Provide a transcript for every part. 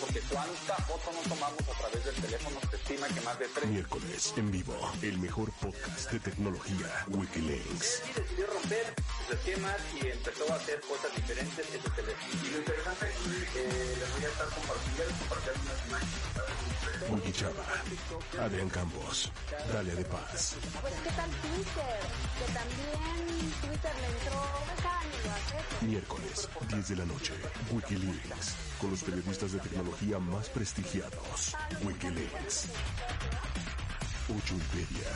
porque cuánta foto no tomamos a través del teléfono se estima que más de tres. Miércoles en vivo, el mejor podcast de tecnología Wikileaks. Él decidió romper sus esquemas y empezó a hacer cosas diferentes en su teléfono. Y lo interesante aquí, eh, les voy a estar compartiendo, compartiendo unas imágenes. Wiki Chava, Adrián Campos, Dalia de Paz. Pues qué tal Twitter, que también Twitter le entró, cada año lo hace. Miércoles, 10 de la noche, Wikileaks, con los periodistas de tecnología más prestigiados. Wikileaks. Wikipedia.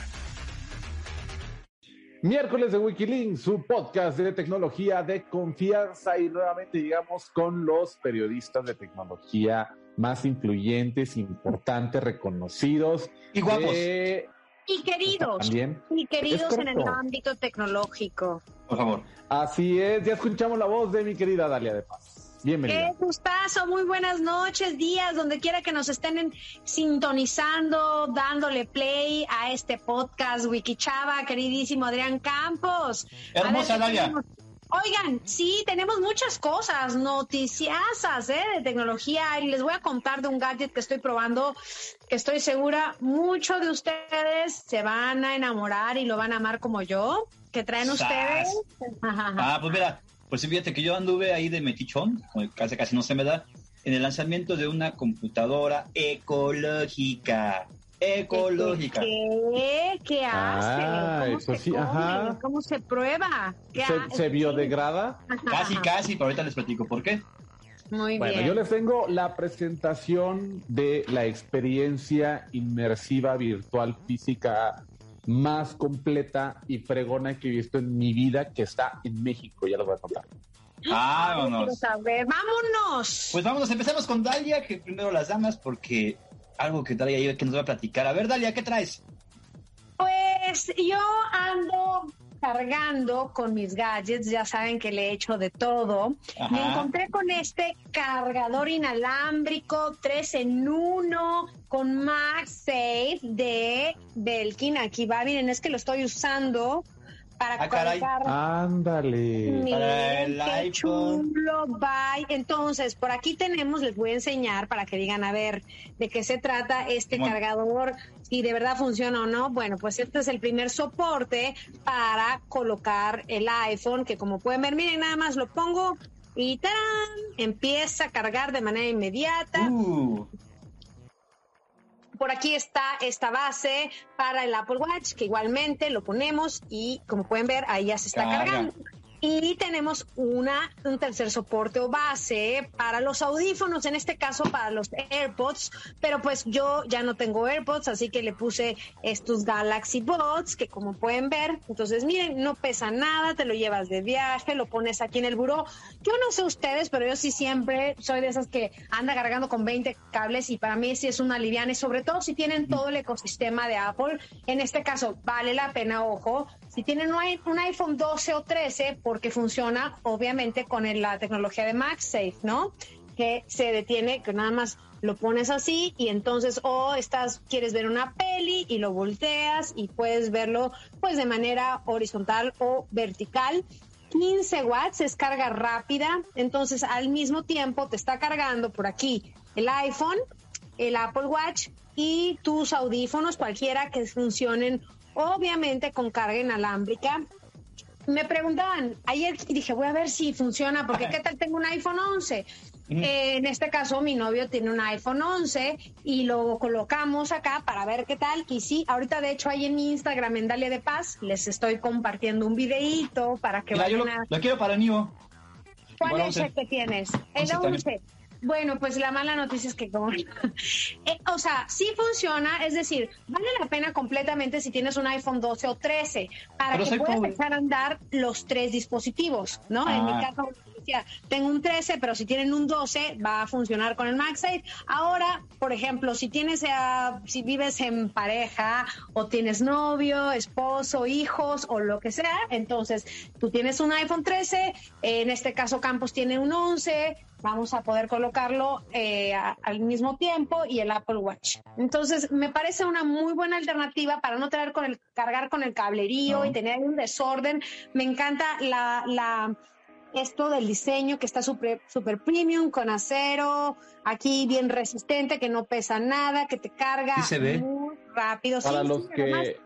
Miércoles de Wikilinks, su podcast de tecnología de confianza y nuevamente llegamos con los periodistas de tecnología más influyentes, importantes, reconocidos. Y guapos. Eh, Y queridos, También. y queridos en el ámbito tecnológico. Por favor. así es, ya escuchamos la voz de mi querida Dalia de Paz. Qué Bienvenida. gustazo, muy buenas noches, días, donde quiera que nos estén en- sintonizando, dándole play a este podcast Wikichava, queridísimo Adrián Campos. Hermosa, ¿qué Dalia. tenemos? Oigan, sí, tenemos muchas cosas, noticiasas ¿eh? de tecnología y les voy a contar de un gadget que estoy probando, que estoy segura muchos de ustedes se van a enamorar y lo van a amar como yo, que traen ¡Sas! ustedes. Ah, pues mira, pues fíjate que yo anduve ahí de metichón, casi casi no se me da, en el lanzamiento de una computadora ecológica. Ecológica. ¿Qué? ¿Qué hace? Ah, ¿Cómo eso se sí, come? ajá. ¿Cómo se prueba? ¿Qué ¿Se, hace? se biodegrada? Ajá, Casi, casi, pero ahorita les platico por qué. Muy Bueno, bien. yo les tengo la presentación de la experiencia inmersiva virtual física más completa y fregona que he visto en mi vida, que está en México, ya lo voy a contar. Quiero Vámonos. ¡Vámonos! Pues vámonos, empezamos con Dalia, que primero las damas, porque algo que Dalia que nos va a platicar. A ver, Dalia, ¿qué traes? Pues yo ando cargando con mis gadgets, ya saben que le he hecho de todo. Ajá. Me encontré con este cargador inalámbrico 3 en 1 con MagSafe de Belkin. Aquí va, miren, es que lo estoy usando para Ah, Ándale. Miren, Para el qué iPhone. chulo, bye. Entonces, por aquí tenemos, les voy a enseñar para que digan a ver de qué se trata este cargador, si de verdad funciona o no. Bueno, pues este es el primer soporte para colocar el iPhone, que como pueden ver, miren, nada más lo pongo y ¡tarán! empieza a cargar de manera inmediata. Uh, Por aquí está esta base para el Apple Watch, que igualmente lo ponemos y como pueden ver, ahí ya se está Carga. cargando. Y tenemos una, un tercer soporte o base para los audífonos, en este caso para los AirPods, pero pues yo ya no tengo AirPods, así que le puse estos Galaxy Buds, que como pueden ver, entonces miren, no pesa nada, te lo llevas de viaje, lo pones aquí en el buró. Yo no sé ustedes, pero yo sí siempre soy de esas que anda cargando con 20 cables y para mí sí es una liviana, y sobre todo si tienen todo el ecosistema de Apple. En este caso, vale la pena, ojo, tienen un iPhone 12 o 13, porque funciona obviamente con la tecnología de MagSafe, ¿no? Que se detiene, que nada más lo pones así y entonces o estás quieres ver una peli y lo volteas y puedes verlo pues de manera horizontal o vertical 15 watts es carga rápida, entonces al mismo tiempo te está cargando por aquí el iPhone, el Apple Watch y tus audífonos, cualquiera que funcionen obviamente con carga inalámbrica. Me preguntaban ayer y dije, voy a ver si funciona, porque qué tal tengo un iPhone 11. Eh, en este caso, mi novio tiene un iPhone 11 y lo colocamos acá para ver qué tal. Y sí, ahorita de hecho ahí en mi Instagram, en Dalia de Paz, les estoy compartiendo un videíto para que yo lo, vayan a... lo quiero para el mío. ¿Cuál es 11. el que tienes? El 11 también. 11. Bueno, pues la mala noticia es que como... Eh, o sea, sí funciona, es decir, vale la pena completamente si tienes un iPhone 12 o 13 para Pero que puedas pobre. echar a andar los tres dispositivos, ¿no? En mi Ah. caso, decía, tengo un 13, pero si tienen un 12 va a funcionar con el MagSafe. Ahora, por ejemplo, si tienes, si vives en pareja o tienes novio, esposo, hijos o lo que sea, entonces tú tienes un iPhone 13, en este caso Campos tiene un 11, vamos a poder colocarlo eh, a- al mismo tiempo y el Apple Watch. Entonces, me parece una muy buena alternativa para no tener con el cargar con el cablerío No. y tener un desorden. Me encanta la, la esto del diseño que está super, super premium, con acero, aquí bien resistente, que no pesa nada, que te carga muy rápido. Para los que...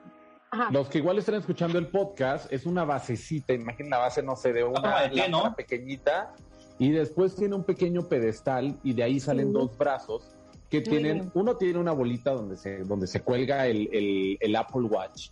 Los que igual están escuchando el podcast, es una basecita, imaginen la base, no sé, de una ¿no? pequeñita, y después tiene un pequeño pedestal y de ahí salen dos brazos que tienen, uno tiene una bolita donde se, donde se cuelga el, el Apple Watch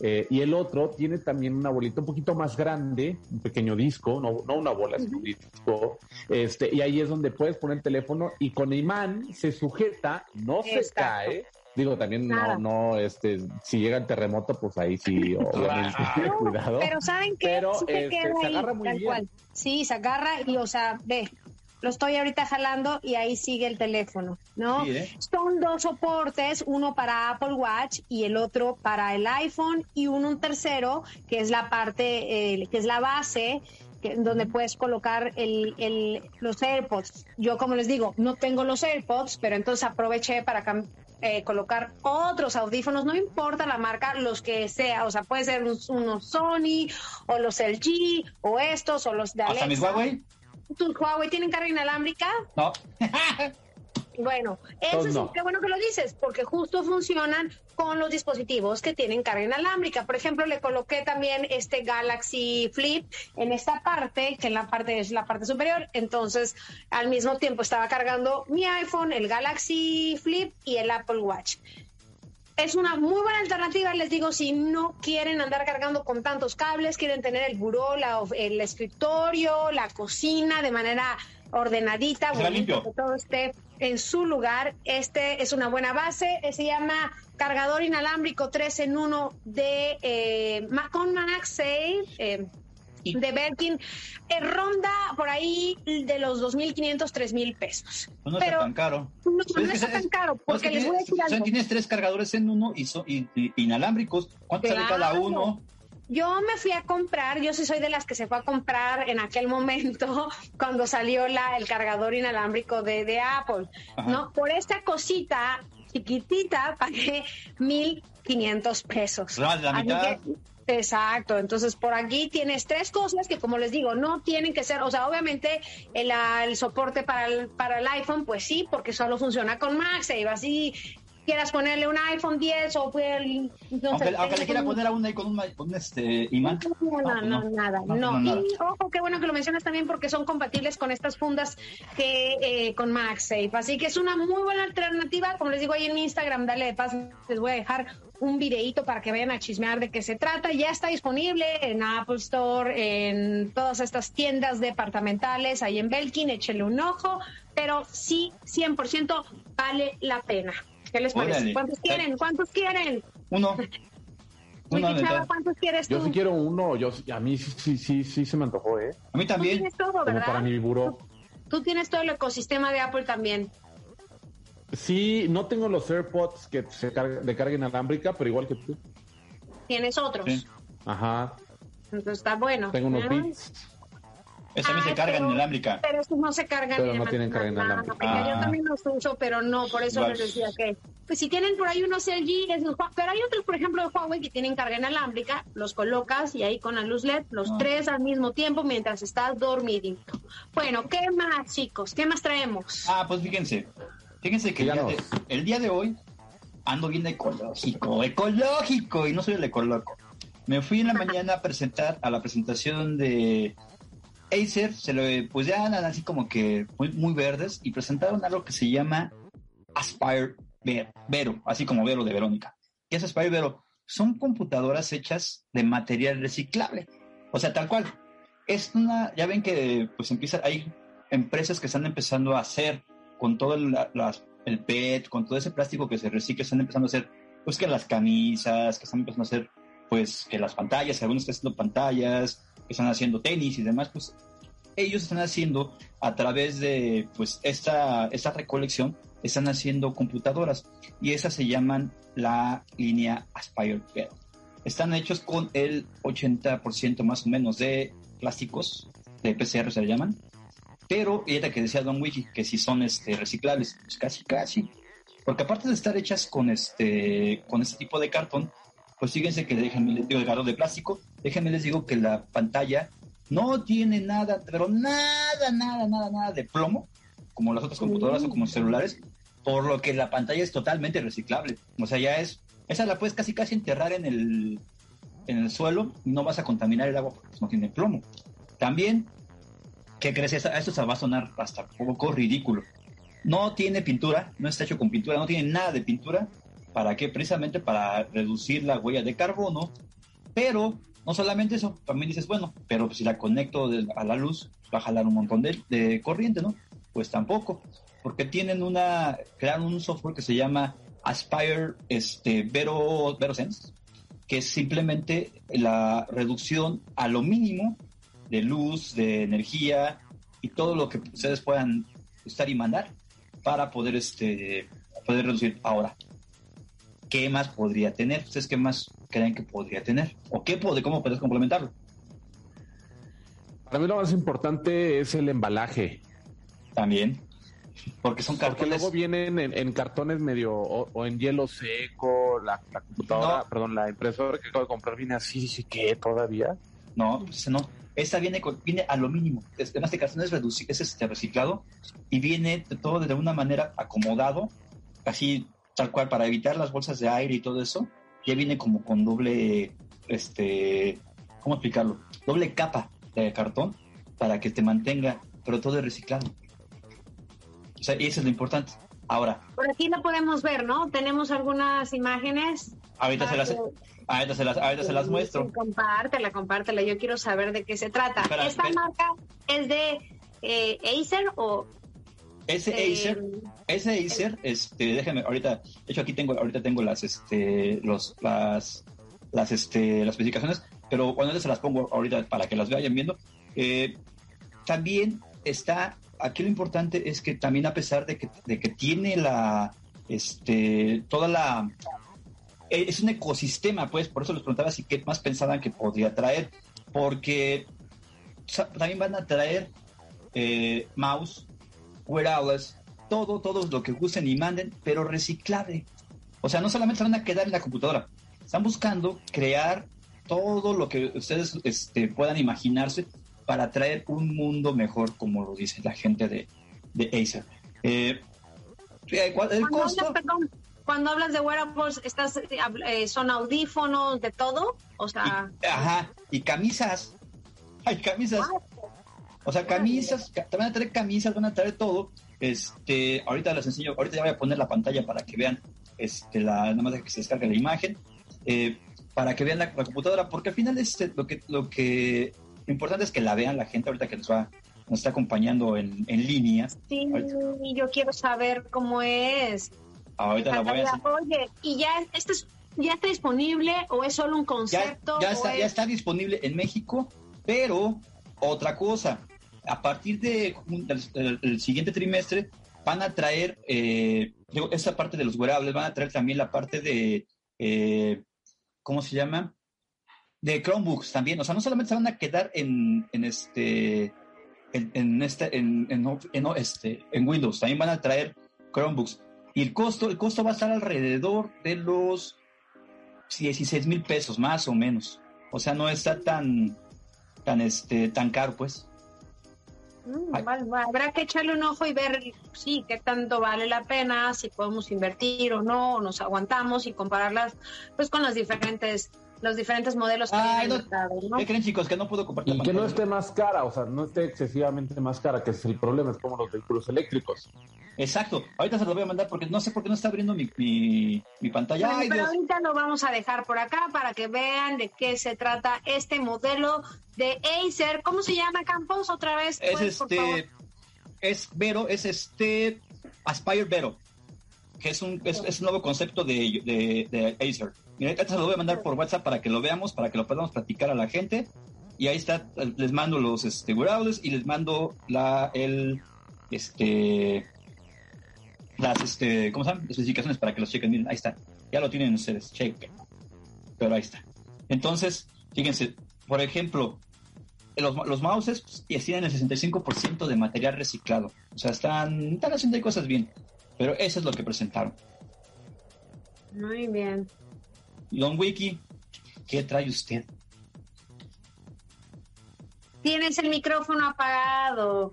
eh, y el otro tiene también una bolita un poquito más grande, un pequeño disco, no, no una bola, sino un disco. Este, y ahí es donde puedes poner el teléfono y con imán se sujeta, no se cae. Digo, también no, no, este, si llega el terremoto, pues ahí sí, obviamente, cuidado. Pero saben que pero, este, se agarra muy bien. Cual. Sí, se agarra y, o sea, ve, lo estoy ahorita jalando y ahí sigue el teléfono, ¿no? ¿eh? Son dos soportes, uno para Apple Watch y el otro para el iPhone y uno un tercero, que es la parte, eh, que es la base donde puedes colocar el, los AirPods. Yo, como les digo, no tengo los AirPods, pero entonces aproveché para eh, colocar otros audífonos, no importa la marca, los que sea, o sea, puede ser unos Sony o los LG o estos o los de Alexa. ¿Hasta mis Huawei? ¿Tus Huawei tienen carga inalámbrica? No. Bueno, eso es qué bueno que lo dices, porque justo funcionan con los dispositivos que tienen carga inalámbrica. Por ejemplo, le coloqué también este Galaxy Flip en esta parte, que en la parte es la parte superior. Entonces, al mismo tiempo estaba cargando mi iPhone, el Galaxy Flip y el Apple Watch es una muy buena alternativa, les digo, si no quieren andar cargando con tantos cables, quieren tener el buró, el escritorio, la cocina de manera ordenadita, bonito, que todo esté en su lugar. Este es una buena base, se llama cargador inalámbrico 3 en 1 de eh, con MagSafe. Eh, de Belkin eh, ronda por ahí de los 2.500, 3.000 pesos. No, está tan caro. No, no está tan caro, porque les voy a decir algo. tienes tres cargadores en uno y, inalámbricos. ¿Cuánto sale cada uno? Yo me fui a comprar, yo sí soy de las que se fue a comprar en aquel momento cuando salió la, el cargador inalámbrico de, de Apple, ¿no? Por esta cosita chiquitita pagué 1.500 pesos. La mitad. Exacto, entonces por aquí tienes tres cosas que como les digo, no tienen que ser, o sea, obviamente el, soporte para el, para el iPhone, pues sí, porque solo funciona con MagSafe, así quieras ponerle un iPhone 10 o el, no aunque, aunque le quiera poner a una con un, con este imán. No, no, no, nada, no. Y ojo, qué bueno que lo mencionas también porque son compatibles con estas fundas que eh, con MagSafe, así que es una muy buena alternativa, como les digo ahí en mi Instagram, dale de paz, les voy a dejar un videíto para que vayan a chismear de qué se trata. Ya está disponible en Apple Store, en todas estas tiendas departamentales, ahí en Belkin, échele un ojo, pero sí, 100% vale la pena. ¿Qué les parece? ¿Cuántos quieren? ¿Cuántos quieren? Uno. ¿cuántos quieres tú? Yo sí quiero uno, yo a mí sí, sí, sí, se me antojó, ¿eh? A mí también. Tú tienes todo, ¿verdad? para mi buró. Tú, tienes todo el ecosistema de Apple también. Sí, no tengo los AirPods que se carguen de carga inalámbrica, pero igual que tú. ¿Tienes otros? Ajá. Entonces está bueno. Tengo unos Beats. Esa también se carga inalámbrica. Pero estos no se cargan Pero no tienen carga inalámbrica. Yo ah. también los uso, pero no, por eso les decía que. Pues si tienen por ahí unos LG, pero hay otros, por ejemplo, de Huawei que tienen carga inalámbrica, los colocas y ahí con la luz LED, los ah. tres al mismo tiempo mientras estás dormidito. Bueno, ¿qué más, chicos? ¿Qué más traemos? Ah, pues fíjense. Fíjense que el día, de, hoy ando bien ecológico, ecológico, y no soy el ecoloco. Me fui en la mañana a presentar a la presentación de Acer, se lo, pues ya andan así como que muy, muy verdes y presentaron algo que se llama Aspire Vero, así como Vero de Verónica. ¿Qué es Aspire Vero? Son computadoras hechas de material reciclable. O sea, tal cual. Es una, ya ven que pues empieza, hay empresas que están empezando a hacer con todo el, PET, con todo ese plástico que se recicla, están empezando a hacer, pues que las camisas, que están empezando a hacer, pues que las pantallas, algunos están haciendo pantallas, que están haciendo tenis y demás, pues ellos están haciendo a través de, pues esta, esta recolección, están haciendo computadoras y esas se llaman la línea Aspire PET. Están hechos con el 80% más o menos de plásticos, de PCR se le llaman, pero, era que decía Don Wiki, que si son este, reciclables, pues casi, casi. Porque aparte de estar hechas con este, con este tipo de cartón, pues fíjense que digo, el de plástico, déjenme les digo que la pantalla No tiene nada, pero nada, nada, nada, nada de plomo, como las otras computadoras o como celulares, por lo que la pantalla es totalmente reciclable. O sea, ya es, esa la puedes casi casi enterrar en el, en el suelo y no vas a contaminar el agua porque no tiene plomo. También, ¿qué crees? Esto se va a sonar hasta un poco ridículo. No tiene pintura, no está hecho con pintura, no tiene nada de pintura. ¿Para qué? Precisamente para reducir la huella de carbono. Pero no solamente eso, también dices, bueno, pero si la conecto a la luz, va a jalar un montón de, de corriente, ¿no? Pues tampoco porque tienen una, crearon un software que se llama Aspire este, Vero, VeroSense, que es simplemente la reducción a lo mínimo de luz, de energía y todo lo que ustedes puedan usar y mandar para poder, este, poder reducir ahora. ¿Qué más podría tener? ¿Ustedes qué más creen que podría tener? ¿O qué puede, cómo puedes complementarlo? Para mí lo más importante es el embalaje. También. Porque son cartones. Porque luego vienen en, cartones medio o, en hielo seco, la, computadora, perdón, la impresora que acabo de comprar viene así, que todavía. No, pues no. Esta viene viene a lo mínimo. Además, este cartón es reducido, es este reciclado y viene todo de una manera acomodado, así tal cual para evitar las bolsas de aire y todo eso. Ya viene como con doble, este, ¿cómo explicarlo? Doble capa de cartón para que te mantenga, pero todo es reciclado. O sea, y eso es lo importante. Ahora. Por aquí lo podemos ver, ¿no? Tenemos algunas imágenes. Ahorita se las, ahorita se las, ahorita se las muestro. Compártela, compártela. Yo quiero saber de qué se trata. ¿Esta marca es de eh, Acer o ese eh, Acer, ese Acer, este, déjame, ahorita, de hecho aquí tengo, ahorita tengo las, este, los, las, las, este, las especificaciones, pero cuando se las pongo ahorita para que las vayan viendo, eh, también está aquí lo importante es que también a pesar de que, de que tiene la, este, toda la, e, es un ecosistema, pues, por eso les preguntaba si qué más pensaban que podría traer, porque también van a traer eh, mouse, wearables, todo, todo lo que gusten y manden, pero reciclable. O sea, no solamente se van a quedar en la computadora, están buscando crear todo lo que ustedes este, puedan imaginarse para traer un mundo mejor, como lo dice la gente de, de Acer. Eh, eh, el costo... cuando hablas de wearables, estás, eh, ¿son audífonos de todo? O sea... ajá, y camisas. Hay camisas. Ah, o sea, camisas, te van a traer camisas, van a traer todo. Este, ahorita les enseño, ahorita ya voy a poner la pantalla para que vean, este, la, nada más de que se descargue la imagen, para que vean la, computadora, porque al final este, lo que, lo que lo importante es que la vean la gente ahorita que nos va nos está acompañando en, en línea. Sí, yo quiero saber cómo es. Ahorita la voy a Oye, ¿y ya esto ya está disponible o es solo un concepto? Ya, está, ya está disponible en México, pero otra cosa, a partir de, del, siguiente trimestre van a traer eh, esa parte de los wearables, van a traer también la parte de, eh, ¿cómo se llama? de Chromebooks también. O sea, no solamente se van a quedar en, en este. En, este en, en, este en Windows también van a traer Chromebooks y el costo el costo va a estar alrededor de los 16 mil pesos más o menos o sea no está tan tan este tan caro pues mm, habrá que echarle un ojo y ver sí qué tanto vale la pena si podemos invertir o no o nos aguantamos y compararlas pues con las diferentes los diferentes modelos que hay. ¿Qué creen, chicos? Que no puedo compartir. Y que no esté más cara, o sea, no esté excesivamente más cara, que es el problema, es como los vehículos eléctricos. Exacto. Ahorita se lo voy a mandar porque no sé por qué no está abriendo mi, mi, pantalla. pero ahorita lo vamos a dejar por acá para que vean de qué se trata este modelo de Acer. ¿Cómo se llama, Campos? Otra vez. Es este. Es Vero, es este. Aspire Vero que es un, es, un nuevo concepto de, de, Acer. Mira, ahorita se lo voy a mandar por WhatsApp para que lo veamos, para que lo podamos platicar a la gente. Y ahí está, les mando los este, y les mando la, el, este, las, este, ¿cómo se llama? Especificaciones para que los chequen. Miren, ahí está. Ya lo tienen ustedes, chequen. Pero ahí está. Entonces, fíjense, por ejemplo, los, los mouses pues, tienen el 65% de material reciclado. O sea, están, están haciendo cosas bien. Pero eso es lo que presentaron. Muy bien. Don Wiki, ¿qué trae usted? Tienes el micrófono apagado.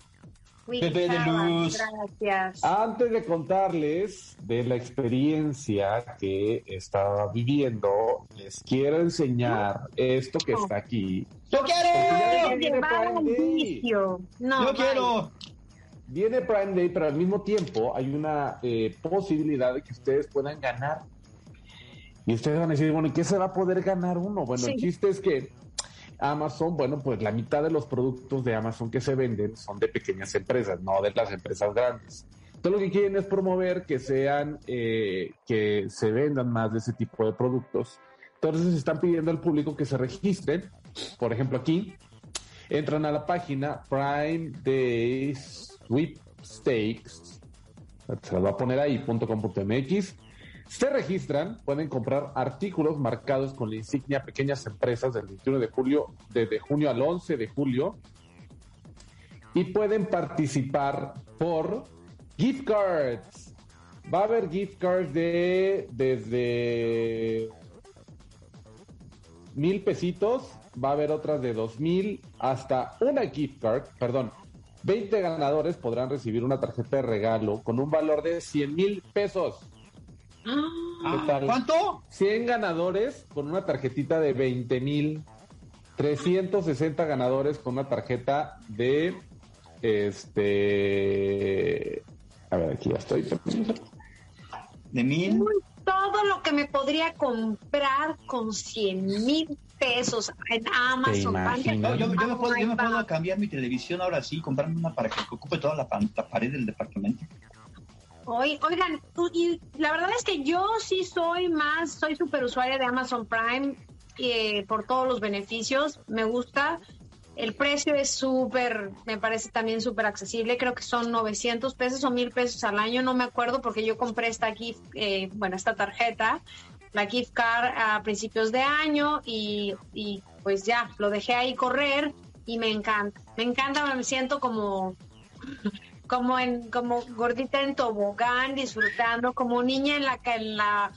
Pepe de luz. Gracias. Antes de contarles de la experiencia que estaba viviendo, les quiero enseñar esto que está aquí. ¡Yo quiero! Te llevaron vicio. No, ¡Yo bye. quiero! Viene Prime Day, pero al mismo tiempo hay una eh, posibilidad de que ustedes puedan ganar. Y ustedes van a decir, bueno, ¿y qué se va a poder ganar uno? Bueno, el chiste es que Amazon, bueno, pues la mitad de los productos de Amazon que se venden son de pequeñas empresas, no de las empresas grandes. Entonces lo que quieren es promover que sean, eh, que se vendan más de ese tipo de productos. Entonces están pidiendo al público que se registren. Por ejemplo, aquí entran a la página Prime Day Sweepstakes. Se las va a poner ahí, .com.mx. Se registran, pueden comprar artículos marcados con la insignia pequeñas empresas del 21 de julio, desde junio al 11 de julio. Y pueden participar por gift cards. Va a haber gift cards de desde mil pesitos, va a haber otras de dos mil hasta una gift card, perdón, 20 ganadores podrán recibir una tarjeta de regalo con un valor de 100 mil pesos. Ah, ¿Qué tal? ¿Cuánto? 100 ganadores con una tarjetita de 20 mil. 360 ganadores con una tarjeta de este. A ver, aquí ya estoy. ¿De mil? todo lo que me podría comprar con 100 mil pesos en Amazon. imaginas? No, yo, yo me puedo, yo me puedo cambiar mi televisión ahora sí, comprarme una para que ocupe toda la pared del departamento. Oy- Oigan, y la verdad es que yo sí soy más, soy super usuaria de Amazon Prime eh, por todos los beneficios. Me gusta. El precio es súper, me parece también súper accesible. Creo que son 900 pesos o 1000 pesos al año. No me acuerdo porque yo compré esta gift, eh, bueno, esta tarjeta, la gift card a principios de año y, y pues ya, lo dejé ahí correr y me encanta. Me encanta, me siento como como en como gordita en tobogán disfrutando como niña en la en la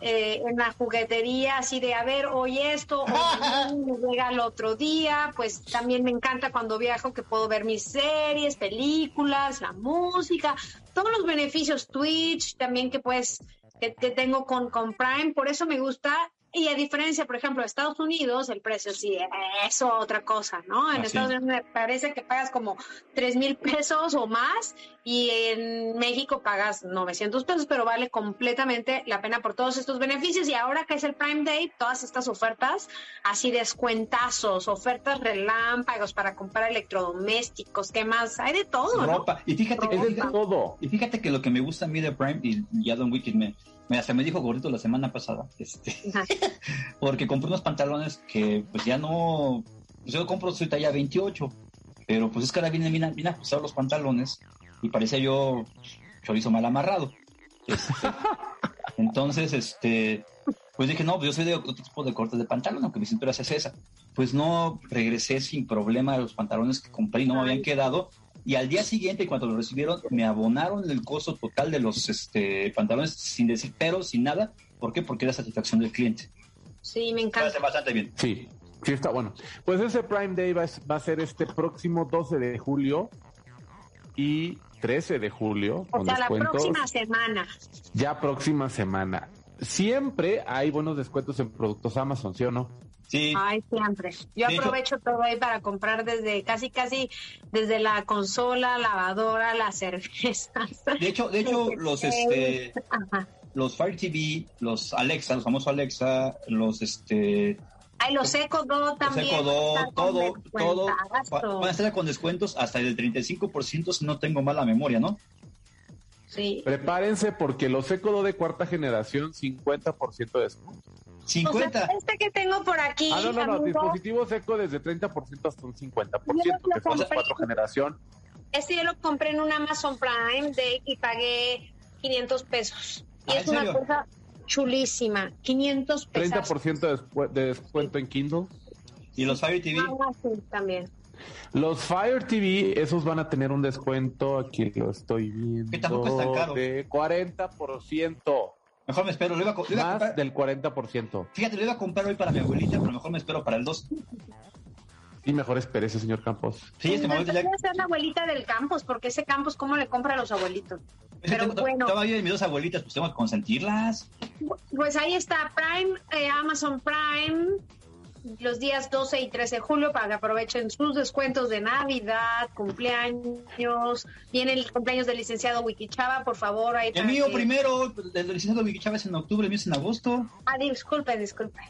eh, en la juguetería así de a ver hoy esto hoy llega el otro día pues también me encanta cuando viajo que puedo ver mis series películas la música todos los beneficios Twitch también que pues que, que tengo con con Prime por eso me gusta y a diferencia, por ejemplo, de Estados Unidos, el precio sí es otra cosa, ¿no? En Ah, sí. Estados Unidos me parece que pagas como tres mil pesos o más y en México pagas 900 pesos, pero vale completamente la pena por todos estos beneficios. Y ahora que es el Prime Day, todas estas ofertas, así descuentazos, ofertas relámpagos para comprar electrodomésticos, ¿qué más? Hay de todo, ¿no? Ropa. Y fíjate, que, Es de todo. y fíjate que lo que me gusta a mí de Prime, y ya Don Wicked me, me, hasta me dijo gordito la semana pasada, este. porque compré unos pantalones que pues ya no, pues yo compro soy talla 28, pero pues es que ahora vienen bien, bien ajustados los pantalones y parecía yo chorizo mal amarrado. Este, entonces, este, pues dije, no, pues yo soy de otro tipo de cortes de pantalón, aunque mi cintura es esa. Pues no, regresé sin problema a los pantalones que compré y no me habían quedado. Y al día siguiente, cuando lo recibieron, me abonaron el costo total de los este, pantalones sin decir pero, sin nada. ¿Por qué? Porque era satisfacción del cliente. Sí, me encanta. hace bastante bien. Sí, sí está bueno. Pues ese Prime Day va, a- va a ser este próximo 12 de julio y 13 de julio. O con sea, la próxima semana. Ya próxima semana. Siempre hay buenos descuentos en productos Amazon, ¿sí o no? Sí, Ay, siempre. Yo De hecho- aprovecho todo ahí para comprar desde casi, casi desde la consola, lavadora, las cervezas. de hecho, de hecho, los este, Ajá. Los Fire TV, los Alexa, los famosos Alexa, los este, Ay, los Eco Do los también. Echo van a Dot, todo, todo, van a estar con descuentos hasta el 35% si no tengo mala memoria, ¿no? Sí. Prepárense porque los Ecodo de cuarta generación, 50% de descuento. O 50. sea, este que tengo por aquí, Ah, no, no, no. Dispositivos Eco desde 30% hasta un 50%, Yo lo que son cuatro generación. este yo lo compré en un Amazon Prime Day y pagué 500 pesos. Y Ah, es ¿en una serio? cosa chulísima. 500 pesos. 30% de, descu- de descuento en Kindle. Y los Fire TV, también. Los Fire TV, esos van a tener un descuento, aquí lo estoy viendo, Que tampoco es tan caro. de 40%, mejor me espero. Lo iba a, lo iba a más comprar, del 40%. fíjate, lo iba a comprar hoy para mi abuelita, pero mejor me espero para el 2. Y mejor espérese, señor Campos. Sí, este momento ya... ser la abuelita del Campos, porque ese Campos, ¿cómo le compra a los abuelitos? Pero bueno. Todavía mis dos abuelitas, pues tengo que consentirlas. Pues ahí está Prime, eh, Amazon Prime, los días 12 y 13 de julio para que aprovechen sus descuentos de Navidad, cumpleaños. Viene el cumpleaños del licenciado Wikichava, por favor. Ahí el mío primero, el licenciado Wikichava es en octubre, el mío es en agosto. Ah, disculpe, disculpe.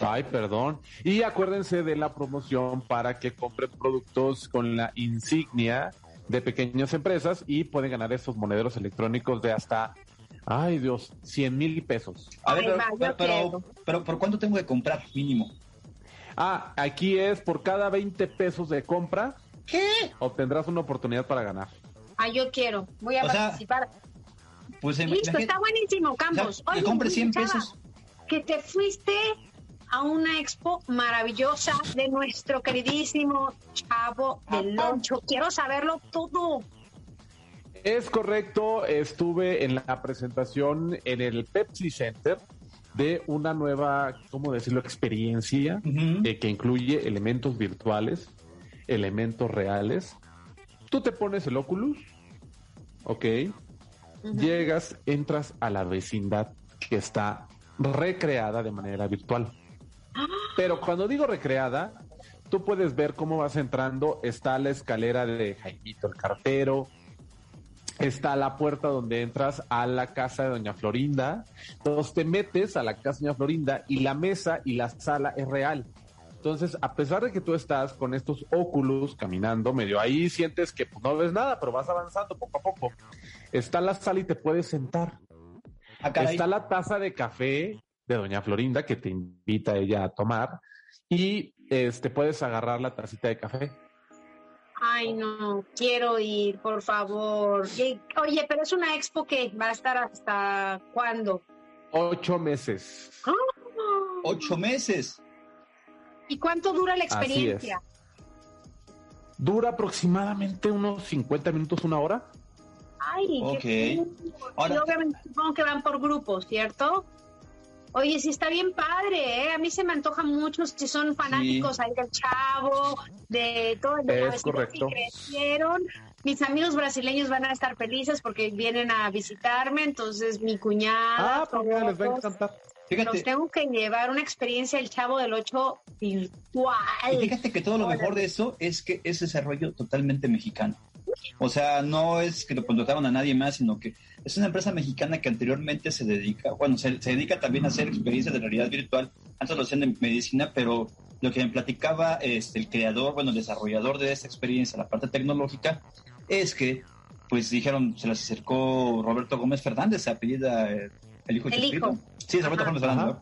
Ay, perdón. Y acuérdense de la promoción para que compren productos con la insignia de pequeñas empresas y pueden ganar estos monederos electrónicos de hasta Ay, Dios, 100 mil pesos. A ver, pero, pero, pero, ¿por cuánto tengo que comprar mínimo? Ah, aquí es por cada 20 pesos de compra. ¿Qué? Obtendrás una oportunidad para ganar. Ah, yo quiero. Voy a participar. pues Listo, está buenísimo, Campos. O compre 100 pesos. Que te fuiste a una expo maravillosa de nuestro queridísimo Chavo del Loncho. Quiero saberlo todo. Es correcto, estuve en la presentación en el Pepsi Center de una nueva, ¿cómo decirlo?, experiencia eh, que incluye elementos virtuales, elementos reales. Tú te pones el Oculus, ¿ok? Llegas, entras a la vecindad que está recreada de manera virtual. Pero cuando digo recreada, tú puedes ver cómo vas entrando, está la escalera de Jaimito el cartero, está la puerta donde entras a la casa de Doña Florinda. Entonces te metes a la casa de Doña Florinda y la mesa y la sala es real. Entonces, a pesar de que tú estás con estos óculos caminando, medio ahí sientes que pues, no ves nada, pero vas avanzando poco a poco. Está la sala y te puedes sentar. Ah, está la taza de café de Doña Florinda que te invita ella a tomar y este puedes agarrar la tacita de café Ay, no, quiero ir, por favor. Oye, pero es una expo que va a estar hasta cuándo? Ocho meses. ¡Ah! Ocho meses. ¿Y cuánto dura la experiencia? Dura aproximadamente unos 50 minutos, una hora. Ay, qué obviamente supongo que van por grupos, ¿cierto? Oye, sí está bien padre, ¿eh? A mí se me antoja mucho si son fanáticos ahí del chavo, de todo el es correcto. que crecieron. Mis amigos brasileños van a estar felices porque vienen a visitarme, entonces mi cuñada. Ah, pues les va a encantar. Fíjate. Nos tengo que llevar una experiencia el Chavo del 8 virtual. Y fíjate que todo lo mejor de eso es que es desarrollo totalmente mexicano. O sea, no es que lo contrataron a nadie más, sino que es una empresa mexicana que anteriormente se dedica, bueno, se, dedica también a hacer experiencias de realidad virtual. Antes lo hacían de medicina, pero lo que me platicaba este, el creador, bueno, el desarrollador de esta experiencia, la parte tecnológica, es que, pues dijeron, se les acercó Roberto Gómez Fernández, se apellida eh, el hijo de el hijo. Sí, Roberto Gómez Fernández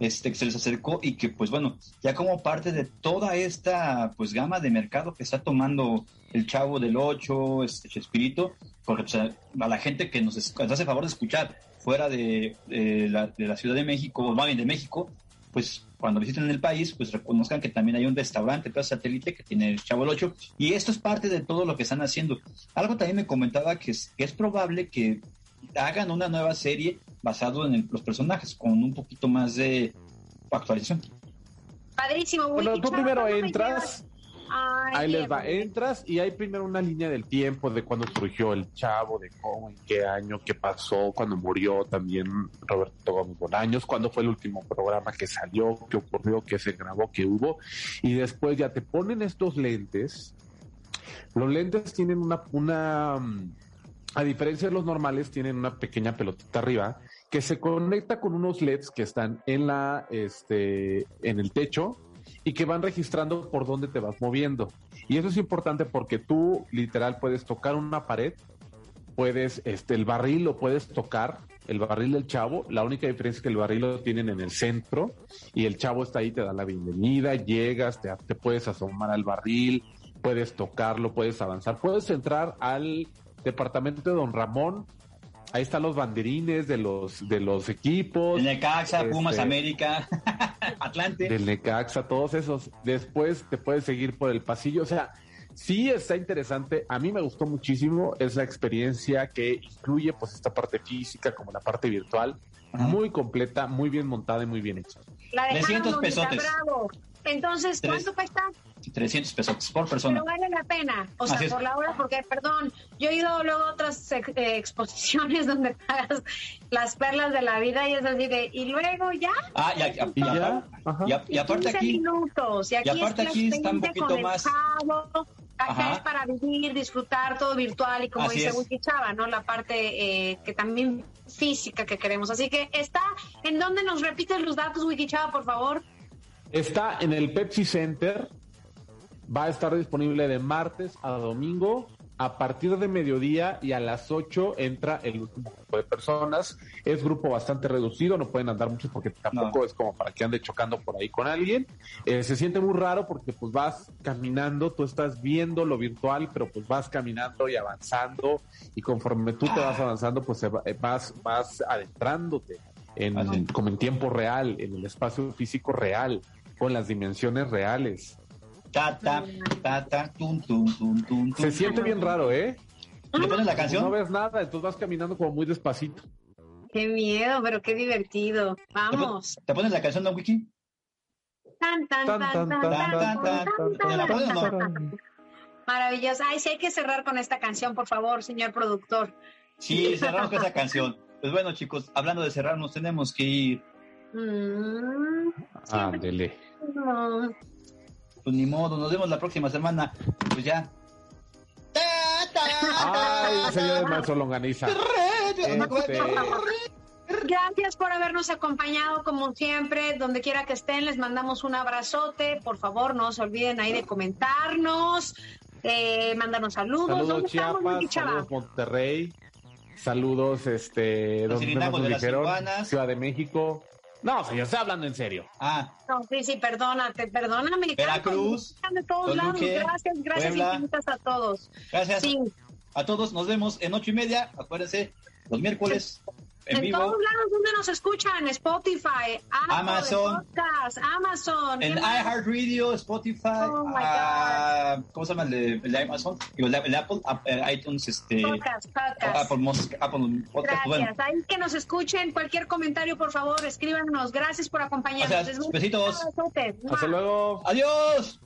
este, que se les acercó y que, pues bueno, ya como parte de toda esta, pues, gama de mercado que está tomando el Chavo del Ocho, este espíritu porque pues, a la gente que nos, hace favor de escuchar fuera de, la, de la Ciudad de México, o más bien de México, pues cuando visiten el país, pues reconozcan que también hay un restaurante, Plaza Satélite, que tiene el Chavo del Ocho, y esto es parte de todo lo que están haciendo. Algo también me comentaba que es, que es probable que hagan una nueva serie basado en los personajes, con un poquito más de actualización. Padrísimo. Bueno, tú primero entras. Ahí les va, entras y hay primero una línea del tiempo de cuando surgió el chavo, de cómo, en qué año, qué pasó, cuando murió también Roberto Gómez Bolaños, cuándo fue el último programa que salió, qué ocurrió, qué se grabó, qué hubo. Y después ya te ponen estos lentes. Los lentes tienen una, una a diferencia de los normales, tienen una pequeña pelotita arriba que se conecta con unos LEDs que están en la, este, en el techo y que van registrando por dónde te vas moviendo. Y eso es importante porque tú literal puedes tocar una pared, puedes, este, el barril lo puedes tocar, el barril del chavo, la única diferencia es que el barril lo tienen en el centro y el chavo está ahí, te da la bienvenida, llegas, te, te puedes asomar al barril, puedes tocarlo, puedes avanzar, puedes entrar al departamento de Don Ramón. Ahí están los banderines de los de los equipos. El Necaxa, Pumas este, América, Atlante. Del Necaxa, todos esos. Después te puedes seguir por el pasillo. O sea, sí está interesante. A mí me gustó muchísimo. Es la experiencia que incluye pues esta parte física como la parte virtual. Muy completa, muy bien montada y muy bien hecha. La de 300 pesotes. Entonces, ¿cuánto cuesta? 300 pesos por persona. Pero vale la pena, o sea, por la hora, porque, perdón, yo he ido luego a otras eh, exposiciones donde pagas las perlas de la vida y es así de, y luego ya. Ah, ya, ya, ya, ya, y, aparte aquí. Minutos, y, aquí aparte aquí está un poquito más. Acá es para vivir, disfrutar todo virtual y como dice Wiki Chava, ¿no? La parte eh, que también física que queremos. Así que está, ¿en dónde nos repites los datos, Wiki Chava, por favor? Está en el Pepsi Center, va a estar disponible de martes a domingo. A partir de mediodía y a las 8 entra el último grupo de personas. Es grupo bastante reducido, no pueden andar muchos porque tampoco es como para que ande chocando por ahí con alguien. Eh, se siente muy raro porque pues vas caminando, tú estás viendo lo virtual, pero pues vas caminando y avanzando y conforme tú te vas avanzando, pues eh, vas, vas adentrándote en, como en tiempo real, en el espacio físico real, con las dimensiones reales. Se siente bien raro, ¿eh? ¿Le pones la canción? No ves nada, entonces vas caminando como muy despacito. Qué miedo, pero qué divertido. Vamos. ¿Te pones la canción de Wiki? Maravillosa. Ay, sí hay que cerrar con esta canción, por favor, señor productor. Sí, cerramos con esa canción. Pues bueno, chicos, hablando de cerrar, nos tenemos que ir. Ándele. Pues ni modo, nos vemos la próxima semana. Pues ya. Ay, señor Maestro Longaniza. Este, Gracias por habernos acompañado como siempre, donde quiera que estén, les mandamos un abrazote. Por favor, no se olviden ahí de comentarnos, eh, mándanos saludos. Saludos Chiapas, saludos Monterrey, saludos este, donde nos dijeron, Ciudad de México. No, señor, estoy hablando en serio. Ah. No, sí, sí, perdónate, perdóname. Veracruz. De todos lados. gracias, gracias infinitas a todos. Gracias. A todos, nos vemos en ocho y media. Acuérdense, los miércoles en, todos lados donde nos escuchan, Spotify, Amazon, podcast, Amazon, en iHeartRadio, Spotify, oh uh, ¿cómo se llama el de, Amazon? El, el Apple, uh, iTunes, este, podcast, podcast. Apple, Apple podcast. Gracias, ahí que nos escuchen, cualquier comentario, por favor, escríbanos. Gracias por acompañarnos. Besitos. Hasta luego. Adiós.